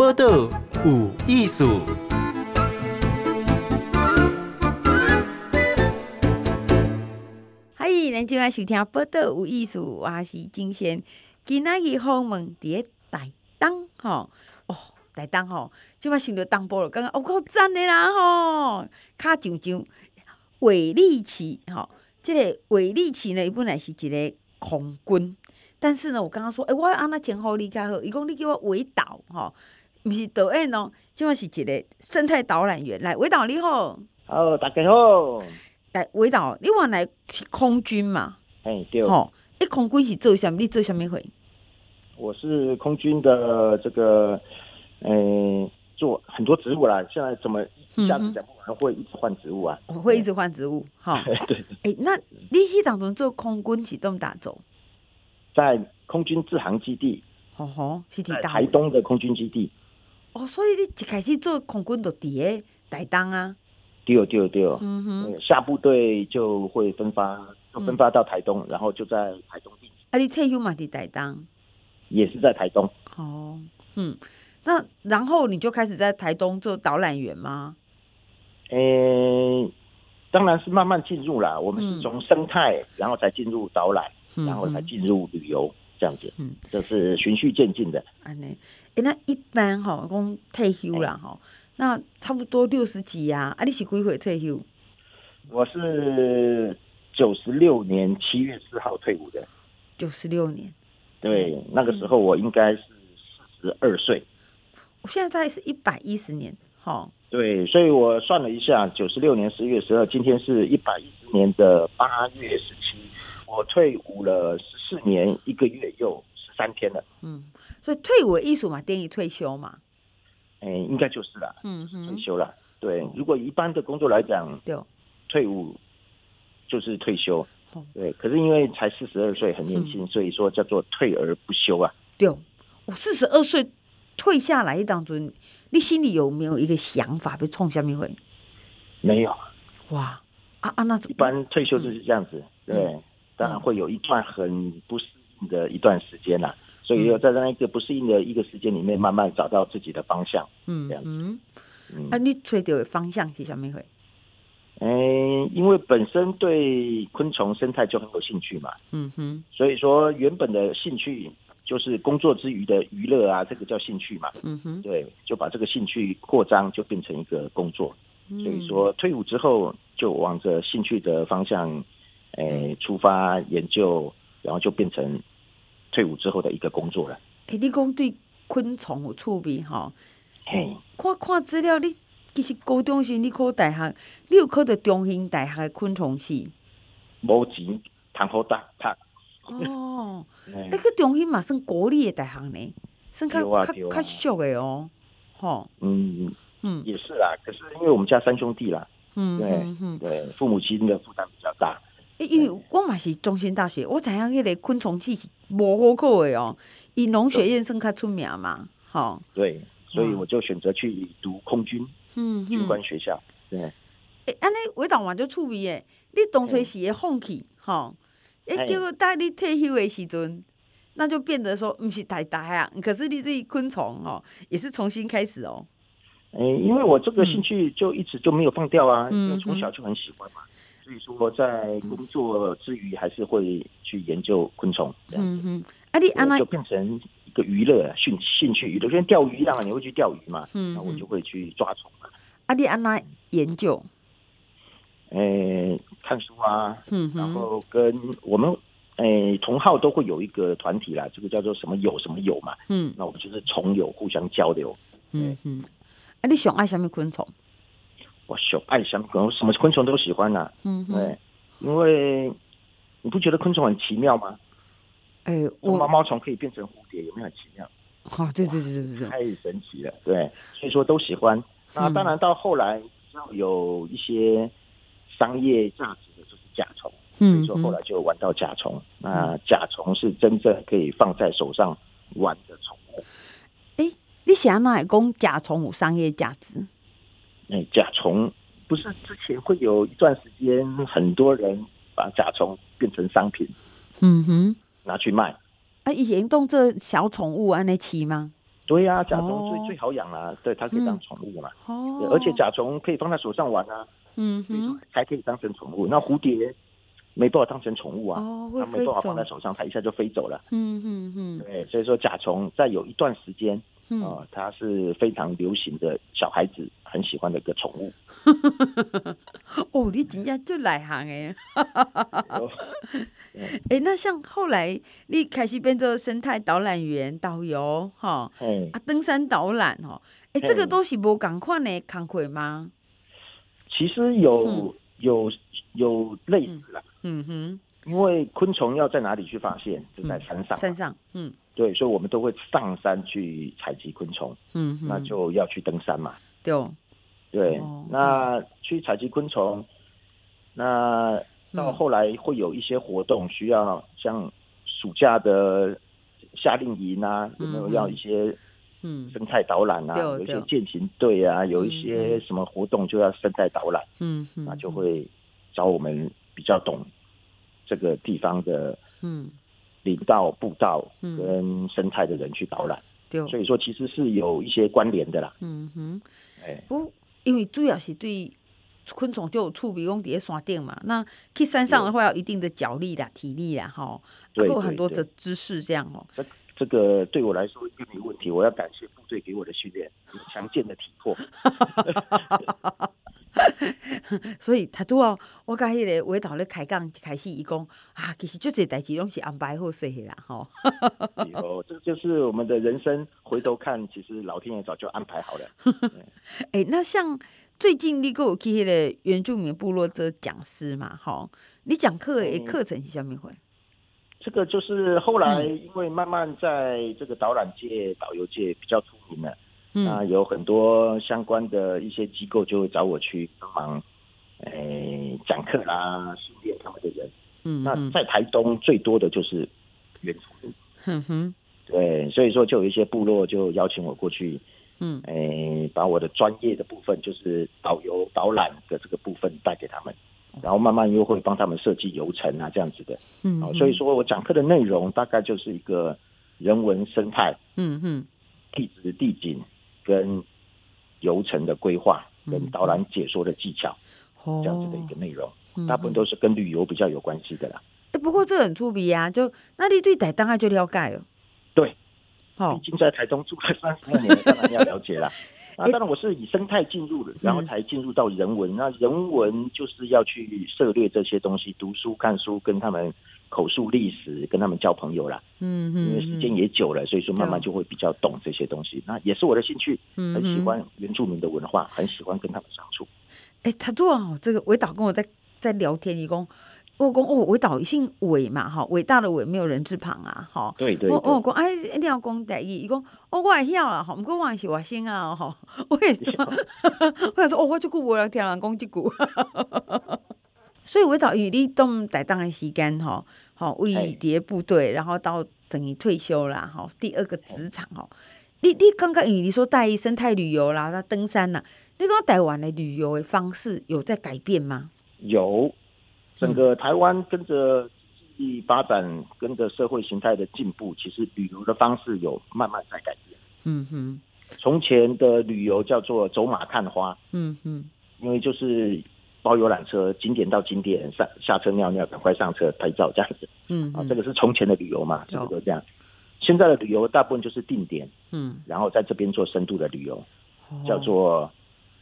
报道有艺术。嗨，咱今晚收听报道有艺术，我是金贤。今仔日访问伫台东吼哦，台东吼，即摆想到东部了，感觉哦，够赞的啦吼，较上上韦立奇吼，即、个韦立奇呢，伊本来是一个空军。但是呢，我刚刚说，诶、欸，我安那称呼你较好，伊讲你叫我韦导，吼，毋是导演哦，即个是一个生态导览员。来，伟导你好，好，大家好。来，伟导，你原来是空军嘛？哎，对。吼，你，空军是做啥？你做啥物会？我是空军的这个，诶、欸，做很多职务啦。现在怎么一下子讲不完，会一直换职务啊？我会一直换职务，哈。对，对。诶、欸，那你是当中做空军是怎么打走？在空军自航基地，吼吼，是在台东的空军基地。哦，所以你一开始做空军就伫个台东啊？对对对，嗯哼，下部队就会分发，就分发到台东，嗯、然后就在台东地。啊，你退休嘛？伫台东，也是在台东。哦，嗯，那然后你就开始在台东做导览员吗？诶、欸，当然是慢慢进入啦。我们是从生态，嗯、然后才进入导览。然后才进入旅游这样子，嗯，这是循序渐进的。安尼，哎，那一般哈，讲退休了哈，那差不多六十几呀？啊，你是几岁退休？我是九十六年七月四号退伍的。九十六年，对，那个时候我应该是四十二岁。我现在是一百一十年，哈。对，所以我算了一下，九十六年十月十二，今天是一百一十年的八月十七。我退伍了十四年一个月又十三天了。嗯，所以退伍的意思嘛，等于退休嘛。哎、欸，应该就是了。嗯哼，退休了。对，如果一般的工作来讲，对，退伍就是退休。对，可是因为才四十二岁，很年轻，所以说叫做退而不休啊。对，我四十二岁退下来当中，你心里有没有一个想法？被冲下面会？没有。哇啊啊！那一般退休就是这样子，嗯、对。当然会有一段很不适应的一段时间啦，所以要在那一个不适应的一个时间里面，慢慢找到自己的方向。嗯，这样子。嗯，啊，你找到的方向是什么会？嗯，因为本身对昆虫生态就很有兴趣嘛。嗯哼。所以说，原本的兴趣就是工作之余的娱乐啊，这个叫兴趣嘛。嗯哼。对，就把这个兴趣扩张，就变成一个工作。所以说，退伍之后就往着兴趣的方向。诶、欸，出发研究，然后就变成退伍之后的一个工作了。诶、欸，你讲对昆虫有趣味哈？嘿，看看资料，你其实高中时你考大学，你有考到中兴大学的昆虫系？无钱，谈好大读。哦，那个中兴嘛，算国立的大学呢，算较较较俗的哦。吼，嗯嗯，也是啦。可是因为我们家三兄弟啦，嗯，对嗯对，父母亲的负担比较大。因为我嘛是中兴大学，我知影迄个昆虫系是无好考的哦，以农学院算较出名嘛，吼。对，所以我就选择去读空军，嗯，军官学校。对，哎，安尼伟导嘛就趣味诶，你当初是会放弃，吼，哎，结果待你退休的时阵，那就变得说不是太大啊，可是你这昆虫哦，也是重新开始哦。哎，因为我这个兴趣就一直就没有放掉啊，因为从小就很喜欢嘛。所以说，在工作之余，还是会去研究昆虫。嗯哼，啊，你安那就变成一个娱乐兴兴趣娱乐，就像钓鱼一样，你会去钓鱼嘛？嗯，那我就会去抓虫嘛。啊，你安那研究？诶，看书啊，嗯，然后跟我们诶同号都会有一个团体啦，这个叫做什么友什么友嘛。嗯，那我们就是虫友互相交流。嗯哼，啊，你想爱什么昆虫？我喜爱什么昆什么昆虫都喜欢呐、啊，嗯，对，因为你不觉得昆虫很奇妙吗？哎、欸，我毛毛虫可以变成蝴蝶，有没有很奇妙？哦，对对对对对，太神奇了，对，所以说都喜欢。那当然到后来要有一些商业价值的，就是甲虫，嗯，所以说后来就玩到甲虫。嗯、那甲虫是真正可以放在手上玩的宠物。哎、欸，你想哪来讲甲虫有商业价值？哎，甲虫不是之前会有一段时间，很多人把甲虫变成商品，嗯哼，拿去卖。啊，以前动这小宠物安尼饲吗？对呀、啊，甲虫最最好养啦，对，它可以当宠物嘛。哦。而且甲虫可以放在手上玩啊。嗯哼。还可以当成宠物。那蝴蝶没办法当成宠物啊。它没办法放在手上，它一下就飞走了。嗯哼哼。对，所以说甲虫在有一段时间。嗯、呃，它是非常流行的，小孩子很喜欢的一个宠物。哦，你真正就内行哎！哎，那像后来你开始变做生态导览员、导游哈，啊，登山导览哦，哎，这个都是无同款的工作吗？其实有、嗯、有有类似啦，嗯哼，因为昆虫要在哪里去发现？就在山上，山上，嗯。对，所以我们都会上山去采集昆虫，嗯，那就要去登山嘛。对，对，哦、那去采集昆虫，那到后来会有一些活动需要，像暑假的夏令营啊，有没有要一些嗯生态导览啊？有一些践行队啊，有一些什么活动就要生态导览，嗯，那就会找我们比较懂这个地方的，嗯。林道、步道跟生态的人去导览，对、嗯，所以说其实是有一些关联的啦。嗯哼，哎，不，因为主要是对昆虫就有触比公底下山顶嘛，那去山上的话要一定的脚力啦、体力啦，哈，还，有很多的知识这样哦。这这个对我来说并没问题，我要感谢部队给我的训练，有强健的体魄。所以他都要我甲迄个尾导咧开讲，开始伊讲啊，其实就这代志拢是安排好势的啦，吼。哦，这就是我们的人生，回头看，其实老天爷早就安排好了。哎、欸，那像最近你有去迄个原住民部落做讲师嘛，吼，你讲课的课程是虾米会？这个就是后来因为慢慢在这个导览界、导游界比较出名了。那有很多相关的一些机构就会找我去帮忙，诶、欸，讲课啦，训练他们的人。嗯，那在台东最多的就是原住民。嗯哼，对，所以说就有一些部落就邀请我过去，嗯，诶、欸，把我的专业的部分，就是导游导览的这个部分带给他们，然后慢慢又会帮他们设计游程啊，这样子的。嗯，所以说我讲课的内容大概就是一个人文生态，嗯哼，地质地景。跟游程的规划，跟导览解说的技巧，嗯、这样子的一个内容，哦、大部分都是跟旅游比较有关系的啦。哎、欸，不过这很出名啊，就那你对台东就了解了。对，已经在台东住了三十多年，当然要了解了。啊，当然我是以生态进入的，然后才进入到人文。嗯、那人文就是要去涉猎这些东西，读书看书，跟他们。口述历史，跟他们交朋友啦。嗯嗯，因为时间也久了，所以说慢慢就会比较懂这些东西。那也是我的兴趣，很喜欢原住民的文化，很喜欢跟他们相处。哎，他做好，这个伟导跟我在在聊天，一共我讲哦，伟导姓伟嘛，哈，伟大的伟没有人字旁啊，哈。对对。我我讲哎，一定要讲台语，伊讲哦，我也晓啦，哈，不过我也是外省啊，哈，我也是。我也说哦，我这句我来听人讲这句。所以韦导与你动在当的时间吼，吼为谍部队，然后到等于退休啦，吼第二个职场吼。你你刚刚与你说带生态旅游啦，那登山啦，你讲台湾的旅游的方式有在改变吗？有，整个台湾跟着经济发展，跟着社会形态的进步，其实旅游的方式有慢慢在改变。嗯哼，从前的旅游叫做走马看花。嗯哼，因为就是。包游览车，景点到景点上下车尿尿，赶快上车拍照这样子。嗯，啊，这个是从前的旅游嘛，差不多这样。现在的旅游大部分就是定点，嗯，然后在这边做深度的旅游，叫做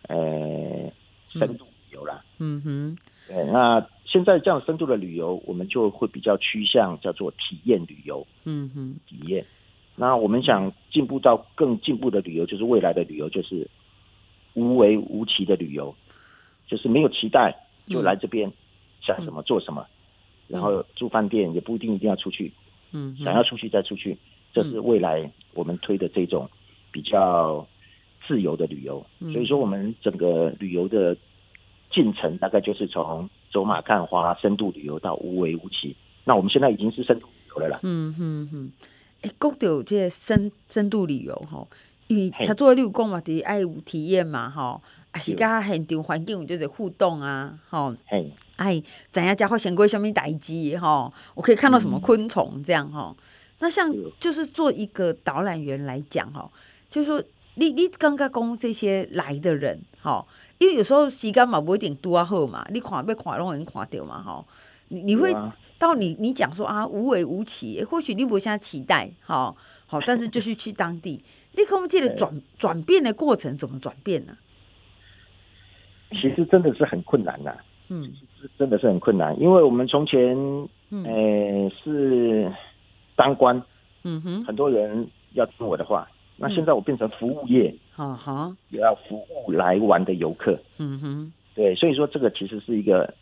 呃深度旅游啦。嗯哼，对，那现在这样深度的旅游，我们就会比较趋向叫做体验旅游。嗯哼，体验。那我们想进步到更进步的旅游，就是未来的旅游，就是无为无期的旅游。就是没有期待就来这边，想什么做什么，然后住饭店也不一定一定要出去，嗯，想要出去再出去，这是未来我们推的这种比较自由的旅游。所以说，我们整个旅游的进程大概就是从走马看花、深度旅游到无为无期。那我们现在已经是深度旅游了啦。嗯嗯嗯，哎，讲到这个深深度旅游哈，因为他做六公嘛，得爱有体验嘛，哈。啊，是甲现场环境有就是互动啊，吼，嘿，哎，知影家发生过什么代志吼，我可以看到什么昆虫这样吼。嗯、那像就是做一个导览员来讲吼，就是说你你刚刚讲这些来的人，吼，因为有时候时间嘛不一定拄啊好嘛，你看要看拢能看到嘛，吼，你你会到你你讲说啊无为无期，或许你无啥期待，吼，好，但是就是去当地，你看这个转转变的过程怎么转变呢？其实真的是很困难呐，嗯，真的是很困难，因为我们从前，嗯、呃，是当官，嗯哼，很多人要听我的话，那现在我变成服务业，啊哈，也要服务来玩的游客，嗯哼，对，所以说这个其实是一个，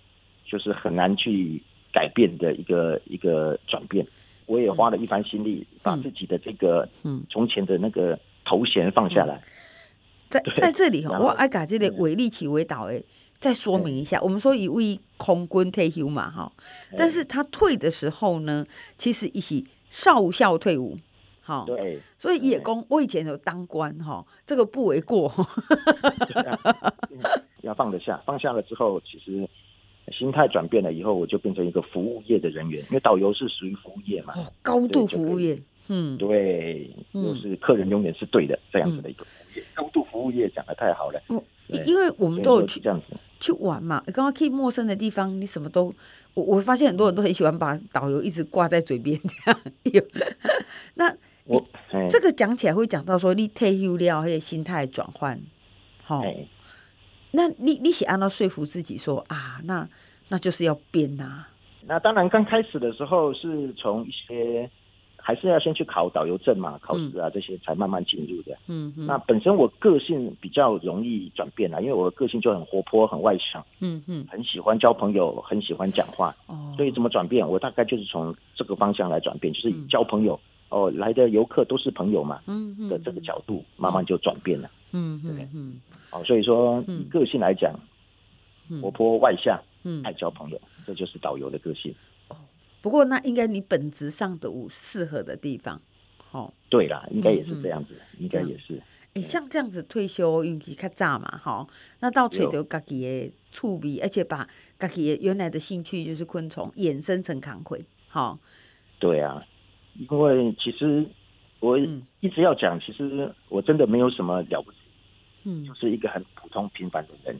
就是很难去改变的一个一个转变。我也花了一番心力，把自己的这个，嗯，从前的那个头衔放下来。在在这里哈，我爱把这个韦立起为导诶，再说明一下。我们说一位空军退休嘛哈，但是他退的时候呢，其实一起少校退伍，好，对，所以也工我以前有当官哈，这个不为过。要放得下，放下了之后，其实心态转变了以后，我就变成一个服务业的人员，因为导游是属于服务业嘛，高度服务业。嗯，对，就是客人永远是对的，嗯、这样子的一个服务业，高度服务业讲的太好了。不，因为我们都有去这样子去玩嘛，刚刚去陌生的地方，你什么都，我我发现很多人都很喜欢把导游一直挂在嘴边这样。有，那我这个讲起来会讲到说你退休了，还有心态转换，好，那你你是按照说服自己说啊，那那就是要变呐、啊。那当然，刚开始的时候是从一些。还是要先去考导游证嘛，考试啊这些才慢慢进入的。嗯，那本身我个性比较容易转变啊，因为我的个性就很活泼、很外向。嗯嗯，很喜欢交朋友，很喜欢讲话。哦，所以怎么转变？我大概就是从这个方向来转变，就是以交朋友哦，来的游客都是朋友嘛。嗯嗯，的这个角度慢慢就转变了。嗯嗯嗯，好，所以说以个性来讲，活泼外向，嗯，爱交朋友，这就是导游的个性。不过那应该你本质上都有适合的地方，哦，对啦，应该也是这样子，应该也是。哎，像这样子退休，运气较早嘛，哈，那到找到自己的趣味，而且把自己原来的兴趣就是昆虫衍生成工课，哈。对啊，因为其实我一直要讲，其实我真的没有什么了不起，嗯，就是一个很普通平凡的人，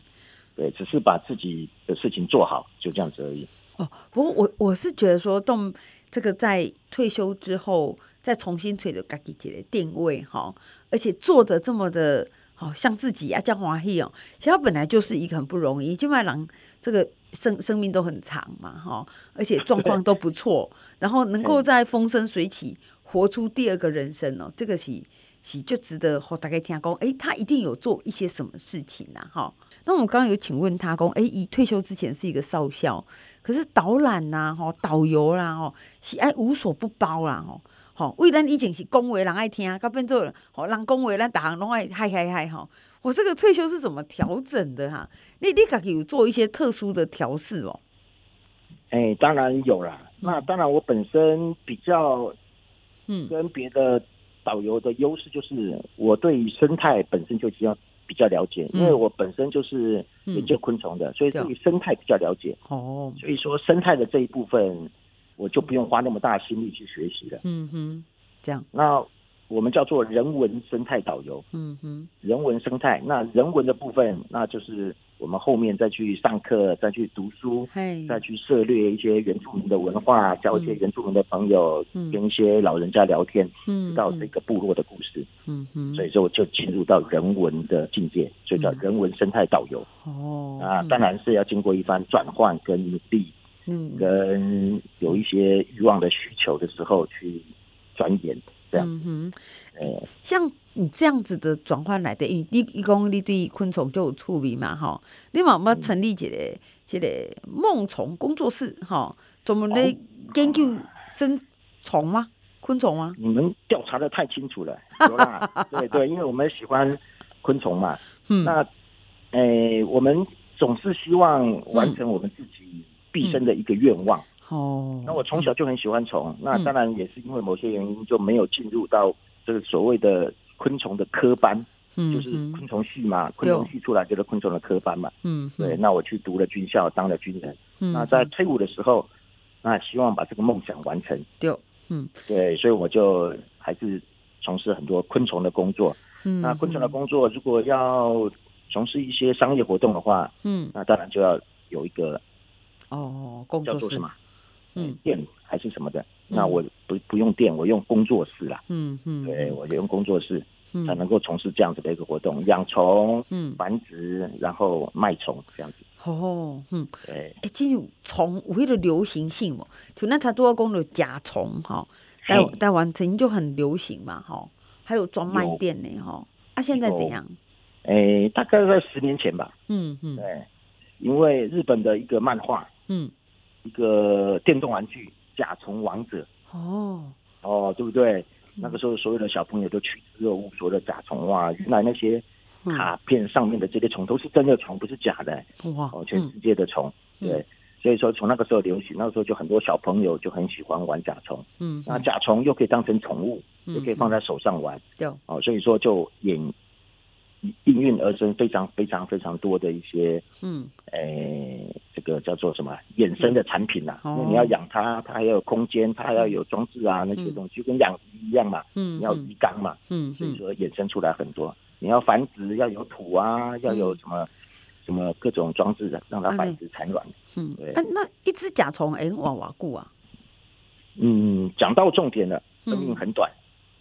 对，只是把自己的事情做好，就这样子而已。哦，不过我我是觉得说，动这个在退休之后再重新找到自己的定位哈，而且做的这么的好像自己啊，这样欢喜哦。其实他本来就是一个很不容易，就卖郎这个生生命都很长嘛哈，而且状况都不错，然后能够在风生水起活出第二个人生哦，这个是是就值得和大家听讲，哎，他一定有做一些什么事情呐哈。那我们刚刚有请问他说，哎，以退休之前是一个少校。可是导览呐，吼导游啦，吼喜爱无所不包啦，吼吼为咱以前是恭维人爱听，到变做吼人恭维咱逐项拢爱嗨嗨嗨吼。我这个退休是怎么调整的哈？你你家己有做一些特殊的调试哦？哎，当然有啦。那当然，我本身比较嗯，跟别的导游的优势就是我对于生态本身就比较。比较了解，因为我本身就是研究昆虫的，嗯、所以对于生态比较了解。哦，所以说生态的这一部分，我就不用花那么大心力去学习了。嗯哼，这样。那我们叫做人文生态导游。嗯哼，人文生态，那人文的部分，那就是。我们后面再去上课，再去读书，再去涉猎一些原住民的文化，交一些原住民的朋友，跟一些老人家聊天，知道这个部落的故事。嗯嗯，所以说我就进入到人文的境界，所以叫人文生态导游。哦，啊，当然是要经过一番转换跟努力，嗯，跟有一些欲望的需求的时候去钻研。这样，嗯哼，像你这样子的转换来的，你你讲你对昆虫就有趣味嘛，哈，你有没有成立一个一个梦虫工作室，哈，专门来研究生虫吗？昆虫吗？你们调查的太清楚了，有啦，对对，因为我们喜欢昆虫嘛，嗯，那，诶，我们总是希望完成我们自己毕生的一个愿望。哦，那我从小就很喜欢虫，嗯、那当然也是因为某些原因就没有进入到这个所谓的昆虫的科班，嗯，就是昆虫系嘛，昆虫系出来就是昆虫的科班嘛，嗯，对，那我去读了军校，当了军人，嗯，那在退伍的时候，那希望把这个梦想完成，对，嗯，对，所以我就还是从事很多昆虫的工作。嗯，那昆虫的工作如果要从事一些商业活动的话，嗯，那当然就要有一个哦，工作室。嘛，嗯，电还是什么的。嗯、那我不不用电，我用工作室啦。嗯嗯，对，我就用工作室。才能够从事这样子的一个活动，养虫、繁殖，然后卖虫这样子。哦，嗯，对。哎，这种虫有那个流行性哦，就那他都要讲的甲虫哈，台台湾曾经就很流行嘛，哈，还有专卖店呢，哈。啊，现在怎样？哎，大概在十年前吧。嗯嗯，对，因为日本的一个漫画，嗯，一个电动玩具《甲虫王者》。哦哦，对不对？那个时候，所有的小朋友都趋之若鹜，所有的甲虫哇，原来那些卡片上面的这些虫都是真的虫，不是假的。哇！哦，全世界的虫，对，所以说从那个时候流行，那个时候就很多小朋友就很喜欢玩甲虫。嗯，那甲虫又可以当成宠物，又可以放在手上玩。对，哦，所以说就演应运而生非常非常非常多的一些，嗯，诶。这个叫做什么衍生的产品呐、啊？嗯、因为你要养它，它还要有空间，它还要有装置啊，那些东西就跟养鱼一样嘛。嗯，你要鱼缸嘛。嗯，所以说衍生出来很多。你要繁殖，要有土啊，要有什么、嗯、什么各种装置的，让它繁殖产卵。嗯，对。啊、那一只甲虫哎，娃娃固啊？嗯，讲到重点了，生命很短，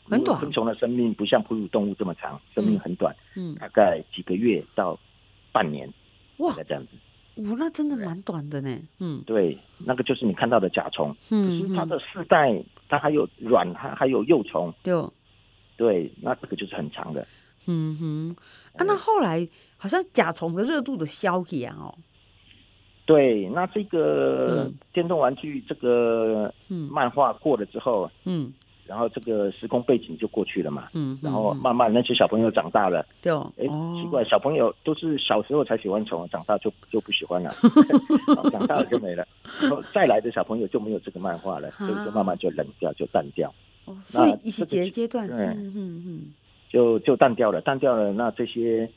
很短。昆虫的生命不像哺乳动物这么长，生命很短。嗯，大概几个月到半年。哇，这样子。哇，那真的蛮短的呢。嗯，对，那个就是你看到的甲虫。嗯，可是它的世代，它还有卵，还还有幼虫。对，对，那这个就是很长的。嗯哼，啊，那后来好像甲虫的热度的消息啊，哦。对，那这个电动玩具这个漫画过了之后，嗯。然后这个时空背景就过去了嘛，嗯，然后慢慢那些小朋友长大了，对，哎，奇怪，小朋友都是小时候才喜欢虫，长大就就 不喜欢了，长大了就没了，然后再来的小朋友就没有这个漫画了，所以就慢慢就冷掉，就淡掉。哦，所以一些阶段，嗯嗯嗯，就就淡掉了，淡掉了。那这些，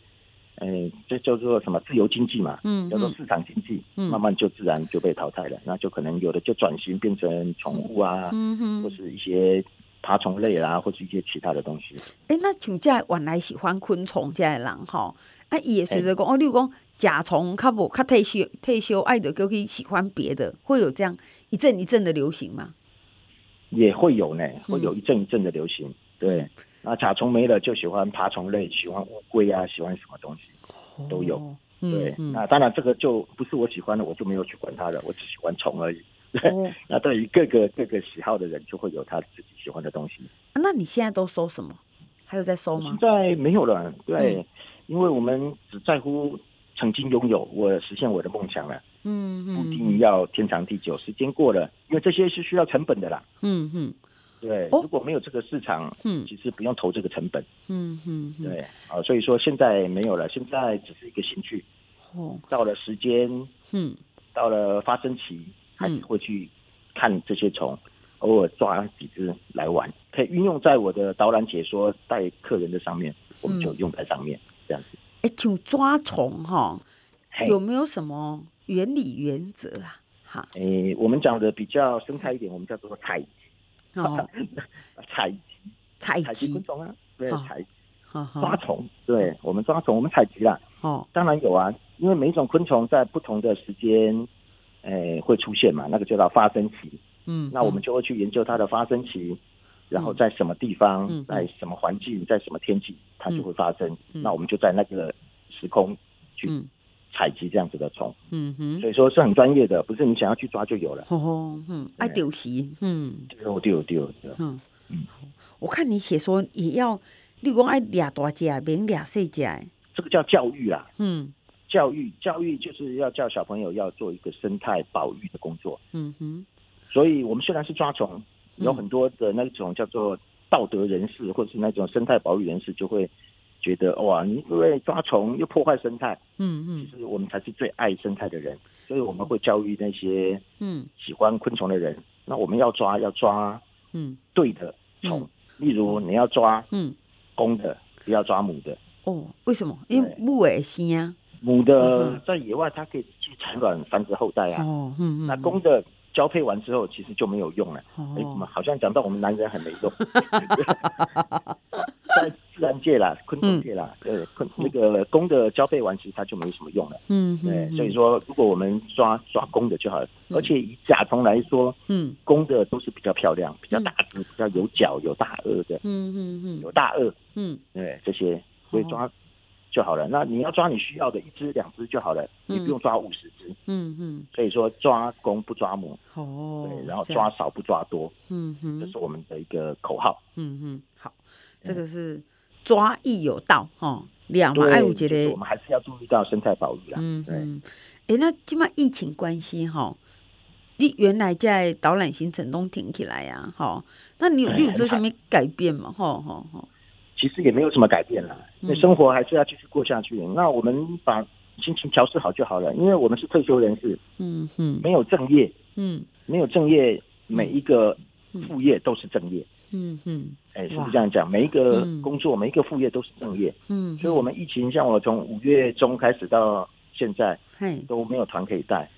嗯，这叫做什么自由经济嘛，嗯，叫做市场经济，慢慢就自然就被淘汰了。那就可能有的就转型变成宠物啊，嗯哼，或是一些。爬虫类啦，或是一些其他的东西。哎、欸，那像这原来喜欢昆虫这样的人哈，啊，也随着讲哦，例如讲甲虫，较无较退休退休，爱的就可以喜欢别的，会有这样一阵一阵的流行吗？也会有呢，会有一阵一阵的流行。嗯、对，那甲虫没了，就喜欢爬虫类，喜欢乌龟啊，喜欢什么东西都有。哦、对，嗯、那当然这个就不是我喜欢的，我就没有去管它了，我只喜欢虫而已。对，哦、那对于各个各个喜好的人，就会有他自己喜欢的东西。那你现在都收什么？还有在收吗？现在没有了。对，嗯、因为我们只在乎曾经拥有，我实现我的梦想了。嗯嗯，不一定要天长地久，时间过了，因为这些是需要成本的啦。嗯嗯，对，如果没有这个市场，嗯，其实不用投这个成本。嗯嗯，对啊，所以说现在没有了，现在只是一个兴趣。哦，到了时间，嗯，到了发生期。还是会去看这些虫，偶尔抓几只来玩，可以运用在我的导览解说带客人的上面，我们就用在上面这样子。哎，就抓虫哈，有没有什么原理原则啊？哈，哎，我们讲的比较生态一点，我们叫做采集，采集，采集昆虫啊，对，采抓虫，对，我们抓虫，我们采集啦。哦，当然有啊，因为每一种昆虫在不同的时间。诶，会出现嘛？那个叫做发生期。嗯，那我们就会去研究它的发生期，然后在什么地方，在什么环境，在什么天气，它就会发生。那我们就在那个时空去采集这样子的虫。嗯哼，所以说是很专业的，不是你想要去抓就有了。哦，嗯，爱丢席，嗯，丢丢丢，嗯嗯。我看你写说也要，你讲爱俩大只，免俩细只。这个叫教育啊。嗯。教育教育就是要教小朋友要做一个生态保育的工作。嗯哼，所以我们虽然是抓虫，有很多的那种叫做道德人士或者是那种生态保育人士，就会觉得哇，你因为抓虫又破坏生态。嗯嗯，其实我们才是最爱生态的人，所以我们会教育那些嗯喜欢昆虫的人。那我们要抓要抓嗯对的虫，例如你要抓嗯公的，不要抓母的。哦，为什么？因为母会生啊。母的在野外，它可以去产卵、繁殖后代啊。哦，嗯嗯。那公的交配完之后，其实就没有用了。哎、哦，怎么好像讲到我们男人很没用？在自然界啦，昆虫界啦，呃、嗯，昆那个公的交配完，其实它就没什么用了。嗯，对，所以说，如果我们抓抓公的就好了。嗯、而且以甲虫来说，嗯，公的都是比较漂亮、比较大只、比较有角、有大颚的。嗯嗯嗯，有大颚。嗯，对，这些所以抓。就好了。那你要抓你需要的一只两只就好了，嗯、你不用抓五十只。嗯嗯。所以说抓公不抓母。哦。对，然后抓少不抓多。嗯哼。这是我们的一个口号。嗯哼。好，这个是抓亦有道哈。两嘛爱护节的，我们还是要注意到生态保育啊。嗯嗯。哎，那今嘛疫情关系哈，你原来在导览行程都停起来呀？哈，那你有你有做什么改变吗？哈哈哈。其实也没有什么改变了，那生活还是要继续过下去。嗯、那我们把心情调试好就好了，因为我们是退休人士，嗯嗯，没有正业，嗯，没有正业，每一个副业都是正业，嗯嗯，哎，是不是这样讲？每一个工作，每一个副业都是正业，嗯，所以我们疫情，像我从五月中开始到现在，都没有团可以带，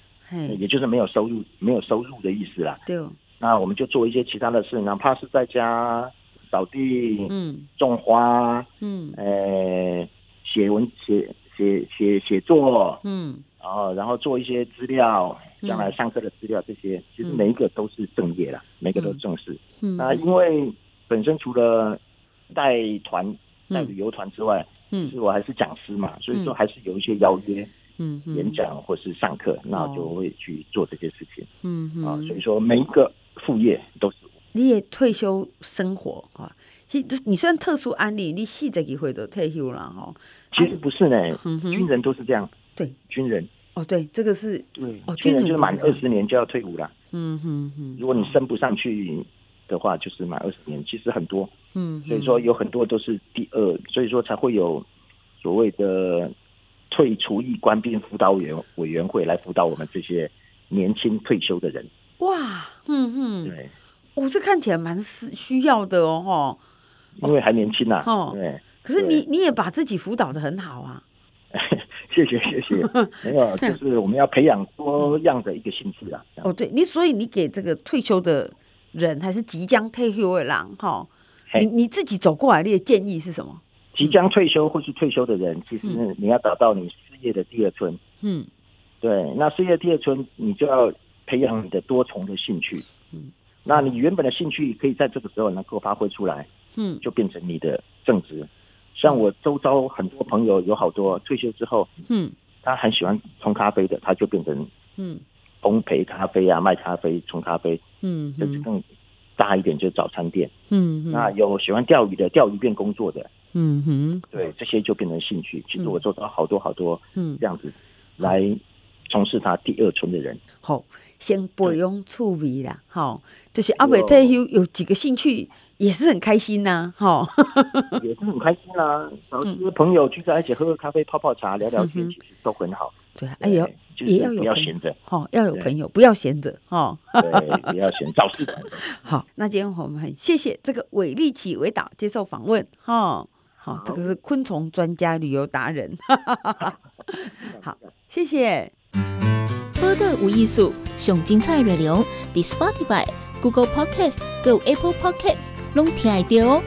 也就是没有收入，没有收入的意思啦。对，那我们就做一些其他的事，哪怕是在家。扫地，嗯，种花，嗯，呃，写文写写写写作，嗯，然后然后做一些资料，将来上课的资料这些，其实每一个都是正业啦，每个都是正事。嗯，那因为本身除了带团带旅游团之外，嗯，其实我还是讲师嘛，所以说还是有一些邀约，嗯，演讲或是上课，那我就会去做这些事情，嗯。啊，所以说每一个副业都是。你也退休生活啊？其实你算特殊案例，你四十几岁都退休了哈。其实不是呢，军人都是这样。对，军人。哦，对，这个是对。哦，军人就是满二十年就要退伍了。嗯哼哼。如果你升不上去的话，就是满二十年。其实很多。嗯。所以说有很多都是第二，所以说才会有所谓的退除役官兵辅导委员委员会来辅导我们这些年轻退休的人。哇，嗯哼。对。我是看起来蛮需需要的哦，哈，因为还年轻呐，哦，对。可是你你也把自己辅导的很好啊，谢 谢谢谢。没有，就是我们要培养多样的一个兴趣啊。哦，对，你所以你给这个退休的人，还是即将退休的人，哈，你你自己走过来，的建议是什么？即将退休或是退休的人，其实你要找到你事业的第二春。嗯，对，那事业第二春，你就要培养你的多重的兴趣。嗯。那你原本的兴趣可以在这个时候能够发挥出来，嗯，就变成你的正职。像我周遭很多朋友有好多退休之后，嗯，他很喜欢冲咖啡的，他就变成嗯，烘焙咖啡啊，卖咖啡、冲咖啡，嗯，甚至更大一点就是早餐店，嗯，那有喜欢钓鱼的，钓鱼变工作的，嗯哼，对，这些就变成兴趣。其实我周遭好多好多，嗯，这样子来。从事他第二春的人，好，先不用趣味啦，好，就是阿伟退休有。几个兴趣，也是很开心呐，哈，也是很开心啦，找一些朋友聚在一起喝喝咖啡、泡泡茶、聊聊天，其实都很好。对，哎呦，也要有不要闲着，哈，要有朋友，不要闲着，哈，对，不要闲，找事情。好，那今天我们很谢谢这个韦立奇韦导接受访问，哈，好，这个是昆虫专家、旅游达人，好，谢谢。播的无艺术，上精彩内容伫 Spotify、Google Podcast、Go Apple Podcasts，拢听得到哦。